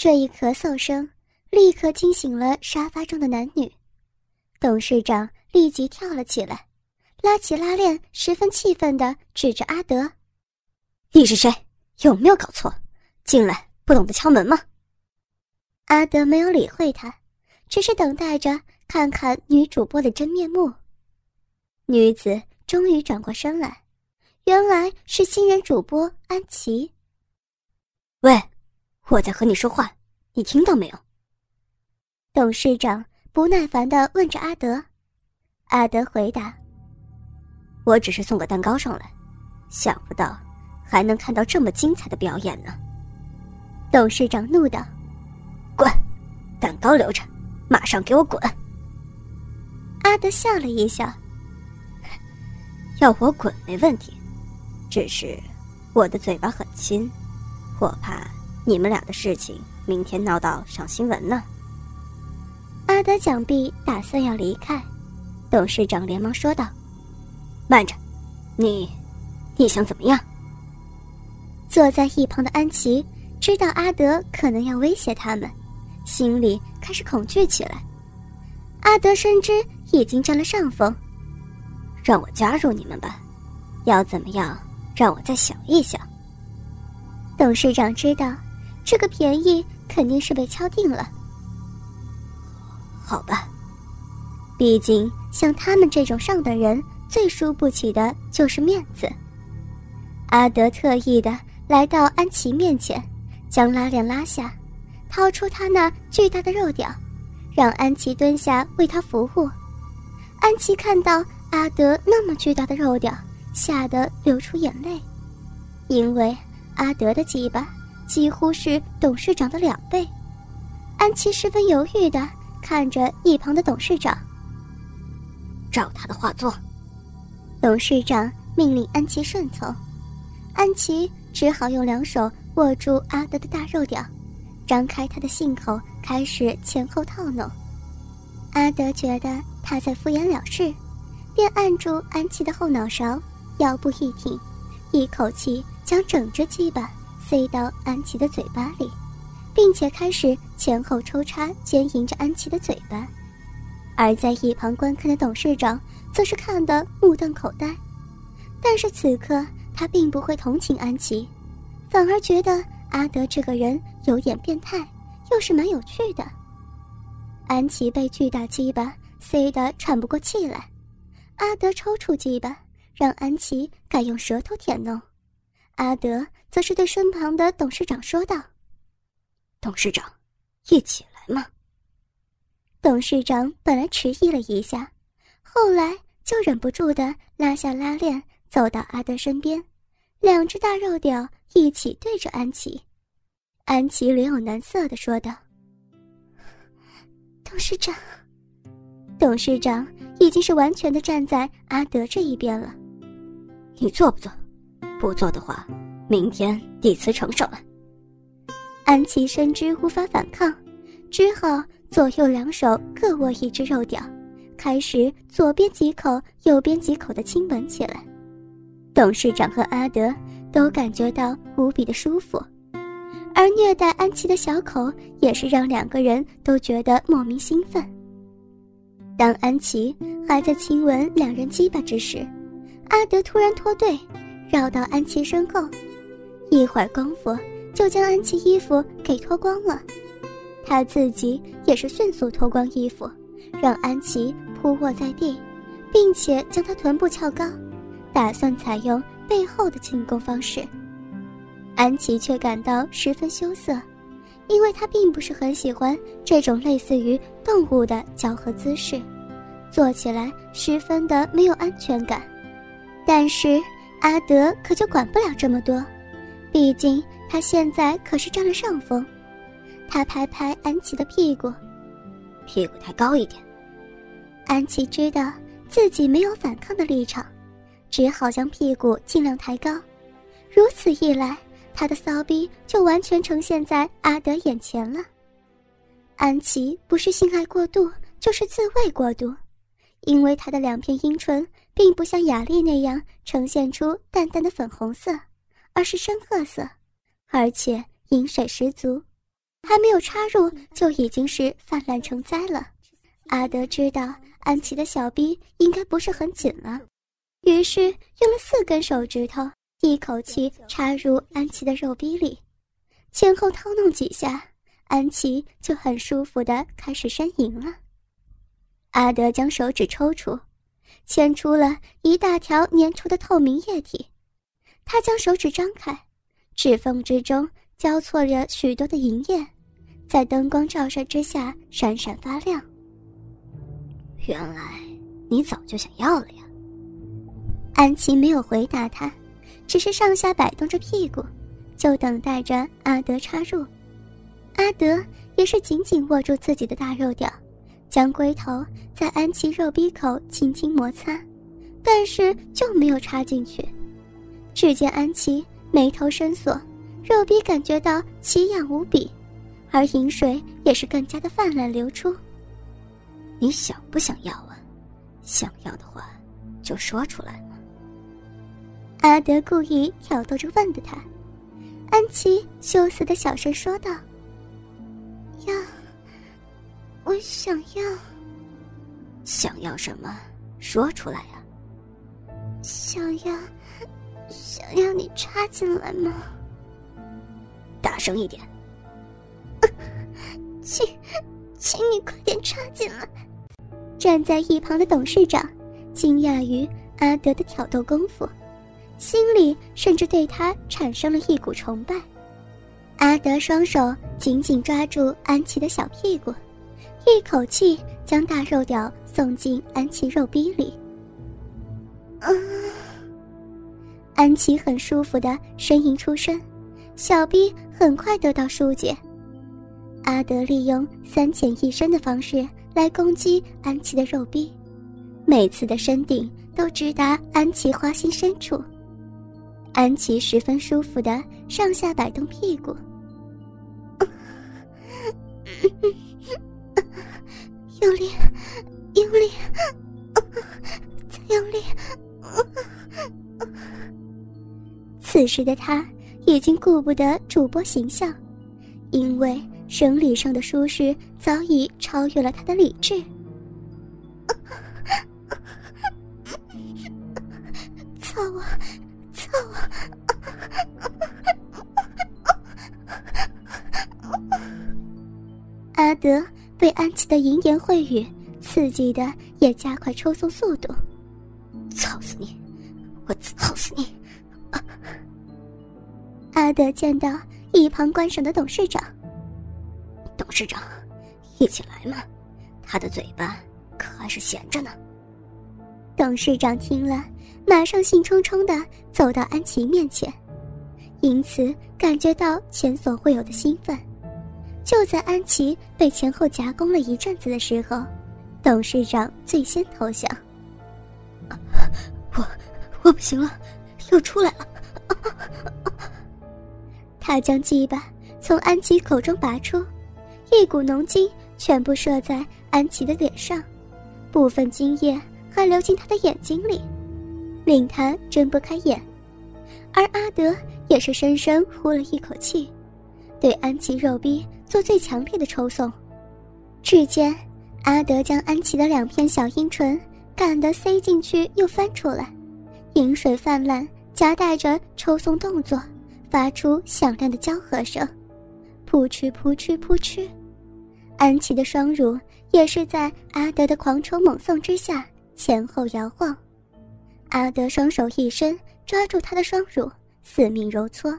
这一咳嗽声立刻惊醒了沙发中的男女，董事长立即跳了起来，拉起拉链，十分气愤地指着阿德：“你是谁？有没有搞错？进来不懂得敲门吗？”阿德没有理会他，只是等待着看看女主播的真面目。女子终于转过身来，原来是新人主播安琪。喂。我在和你说话，你听到没有？董事长不耐烦的问着阿德。阿德回答：“我只是送个蛋糕上来，想不到还能看到这么精彩的表演呢。”董事长怒道：“滚！蛋糕留着，马上给我滚！”阿德笑了一笑：“要我滚没问题，只是我的嘴巴很亲，我怕……”你们俩的事情，明天闹到上新闻呢。阿德想必，打算要离开，董事长连忙说道：“慢着，你，你想怎么样？”坐在一旁的安琪知道阿德可能要威胁他们，心里开始恐惧起来。阿德深知已经占了上风，让我加入你们吧，要怎么样？让我再想一想。董事长知道。这个便宜肯定是被敲定了。好吧，毕竟像他们这种上等人，最输不起的就是面子。阿德特意的来到安琪面前，将拉链拉下，掏出他那巨大的肉屌，让安琪蹲下为他服务。安琪看到阿德那么巨大的肉屌，吓得流出眼泪，因为阿德的鸡巴。几乎是董事长的两倍，安琪十分犹豫的看着一旁的董事长。照他的话做，董事长命令安琪顺从，安琪只好用两手握住阿德的大肉屌，张开他的信口开始前后套弄。阿德觉得他在敷衍了事，便按住安琪的后脑勺，腰部一挺，一口气将整只鸡巴。塞到安琪的嘴巴里，并且开始前后抽插，奸淫着安琪的嘴巴。而在一旁观看的董事长则是看得目瞪口呆。但是此刻他并不会同情安琪，反而觉得阿德这个人有点变态，又是蛮有趣的。安琪被巨大鸡巴塞得喘不过气来，阿德抽出鸡巴，让安琪改用舌头舔弄。阿德则是对身旁的董事长说道：“董事长，一起来嘛。”董事长本来迟疑了一下，后来就忍不住的拉下拉链，走到阿德身边，两只大肉屌一起对着安琪。安琪脸有难色的说道：“董事长。”董事长已经是完全的站在阿德这一边了。你做不做？不做的话，明天递辞呈上来。安琪深知无法反抗，只好左右两手各握一只肉屌，开始左边几口、右边几口的亲吻起来。董事长和阿德都感觉到无比的舒服，而虐待安琪的小口也是让两个人都觉得莫名兴奋。当安琪还在亲吻两人鸡巴之时，阿德突然脱队。绕到安琪身后，一会儿功夫就将安琪衣服给脱光了，他自己也是迅速脱光衣服，让安琪扑卧在地，并且将她臀部翘高，打算采用背后的进攻方式。安琪却感到十分羞涩，因为她并不是很喜欢这种类似于动物的交合姿势，做起来十分的没有安全感，但是。阿德可就管不了这么多，毕竟他现在可是占了上风。他拍拍安琪的屁股，屁股抬高一点。安琪知道自己没有反抗的立场，只好将屁股尽量抬高。如此一来，他的骚逼就完全呈现在阿德眼前了。安琪不是性爱过度，就是自慰过度。因为她的两片阴唇并不像雅丽那样呈现出淡淡的粉红色，而是深褐色，而且饮水十足。还没有插入就已经是泛滥成灾了。阿德知道安琪的小臂应该不是很紧了，于是用了四根手指头，一口气插入安琪的肉逼里，前后掏弄几下，安琪就很舒服的开始呻吟了。阿德将手指抽出，牵出了一大条粘稠的透明液体，他将手指张开，指缝之中交错着许多的银液，在灯光照射之下闪闪发亮。原来你早就想要了呀！安琪没有回答他，只是上下摆动着屁股，就等待着阿德插入。阿德也是紧紧握住自己的大肉屌，将龟头在安琪肉壁口轻轻摩擦，但是就没有插进去。只见安琪眉头深锁，肉壁感觉到奇痒无比，而饮水也是更加的泛滥流出。你想不想要啊？想要的话，就说出来嘛。阿德故意挑逗着问的他，安琪羞涩的小声说道：“要，我想要。想要什么？说出来呀。想要，想要你插进来吗？大声一点。请，请你快点插进来。”站在一旁的董事长惊讶于阿德的挑逗功夫，心里甚至对他产生了一股崇拜。阿德双手紧紧抓住安琪的小屁股，一口气将大肉屌送进安琪肉逼里。嗯，安琪很舒服的呻吟出声，小逼很快得到疏解。阿德利用三浅一深的方式。来攻击安琪的肉逼，每次的深顶都直达安琪花心深处。安琪十分舒服的上下摆动屁股，用力，用力，再用力。此时的他已经顾不得主播形象，因为。生理上的舒适早已超越了他的理智。操我，操我！阿德被安琪的淫言秽语刺激的，也加快抽送速度。操死你！我操死你！阿德见到一旁观赏的董事长。董事长，一起来嘛！他的嘴巴可还是闲着呢。董事长听了，马上兴冲冲的走到安琪面前，因此感觉到前所未有的兴奋。就在安琪被前后夹攻了一阵子的时候，董事长最先投降。我我不行了，又出来了。他将鸡巴从安琪口中拔出。一股浓精全部射在安琪的脸上，部分精液还流进他的眼睛里，令他睁不开眼。而阿德也是深深呼了一口气，对安琪肉逼做最强烈的抽送。只见阿德将安琪的两片小阴唇赶得塞进去又翻出来，饮水泛滥，夹带着抽送动作，发出响亮的交合声，扑哧扑哧扑哧。安琪的双乳也是在阿德的狂抽猛送之下前后摇晃，阿德双手一伸抓住她的双乳，死命揉搓。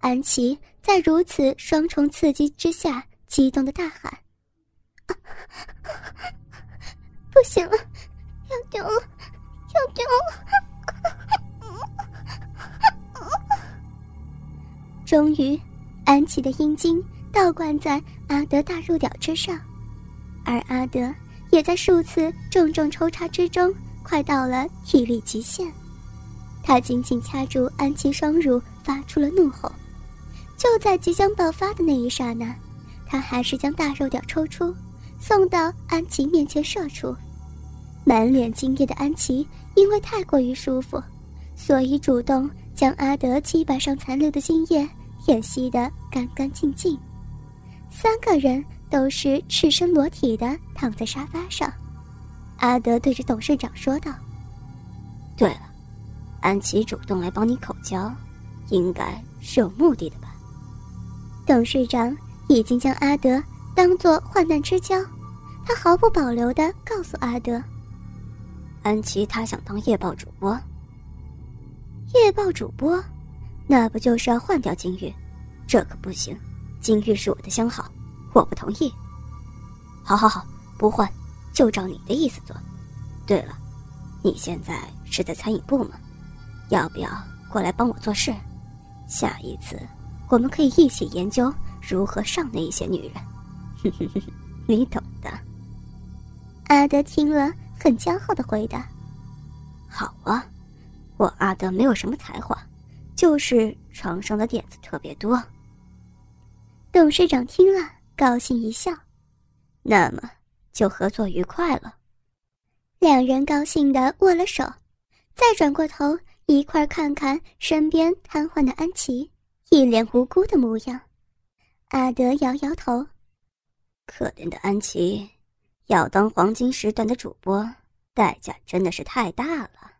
安琪在如此双重刺激之下，激动的大喊：“不行了，要丢了，要丢了！”终于，安琪的阴茎。倒灌在阿德大肉屌之上，而阿德也在数次重重抽插之中，快到了体力极限。他紧紧掐住安琪双乳，发出了怒吼。就在即将爆发的那一刹那，他还是将大肉屌抽出，送到安琪面前射出。满脸精液的安琪因为太过于舒服，所以主动将阿德鸡巴上残留的精液舔吸得干干净净。三个人都是赤身裸体的躺在沙发上。阿德对着董事长说道：“对了，安琪主动来帮你口交，应该是有目的的吧？”董事长已经将阿德当作患难之交，他毫不保留地告诉阿德：“安琪她想当夜报主播。夜报主播，那不就是要换掉金玉？这可不行，金玉是我的相好，我不同意。好好好，不换。”就照你的意思做。对了，你现在是在餐饮部吗？要不要过来帮我做事？下一次我们可以一起研究如何上那一些女人。你懂的。阿德听了，很骄傲的回答：“好啊，我阿德没有什么才华，就是床上的点子特别多。”董事长听了，高兴一笑：“那么。”就合作愉快了，两人高兴的握了手，再转过头一块看看身边瘫痪的安琪，一脸无辜的模样。阿德摇摇头，可怜的安琪，要当黄金时段的主播，代价真的是太大了。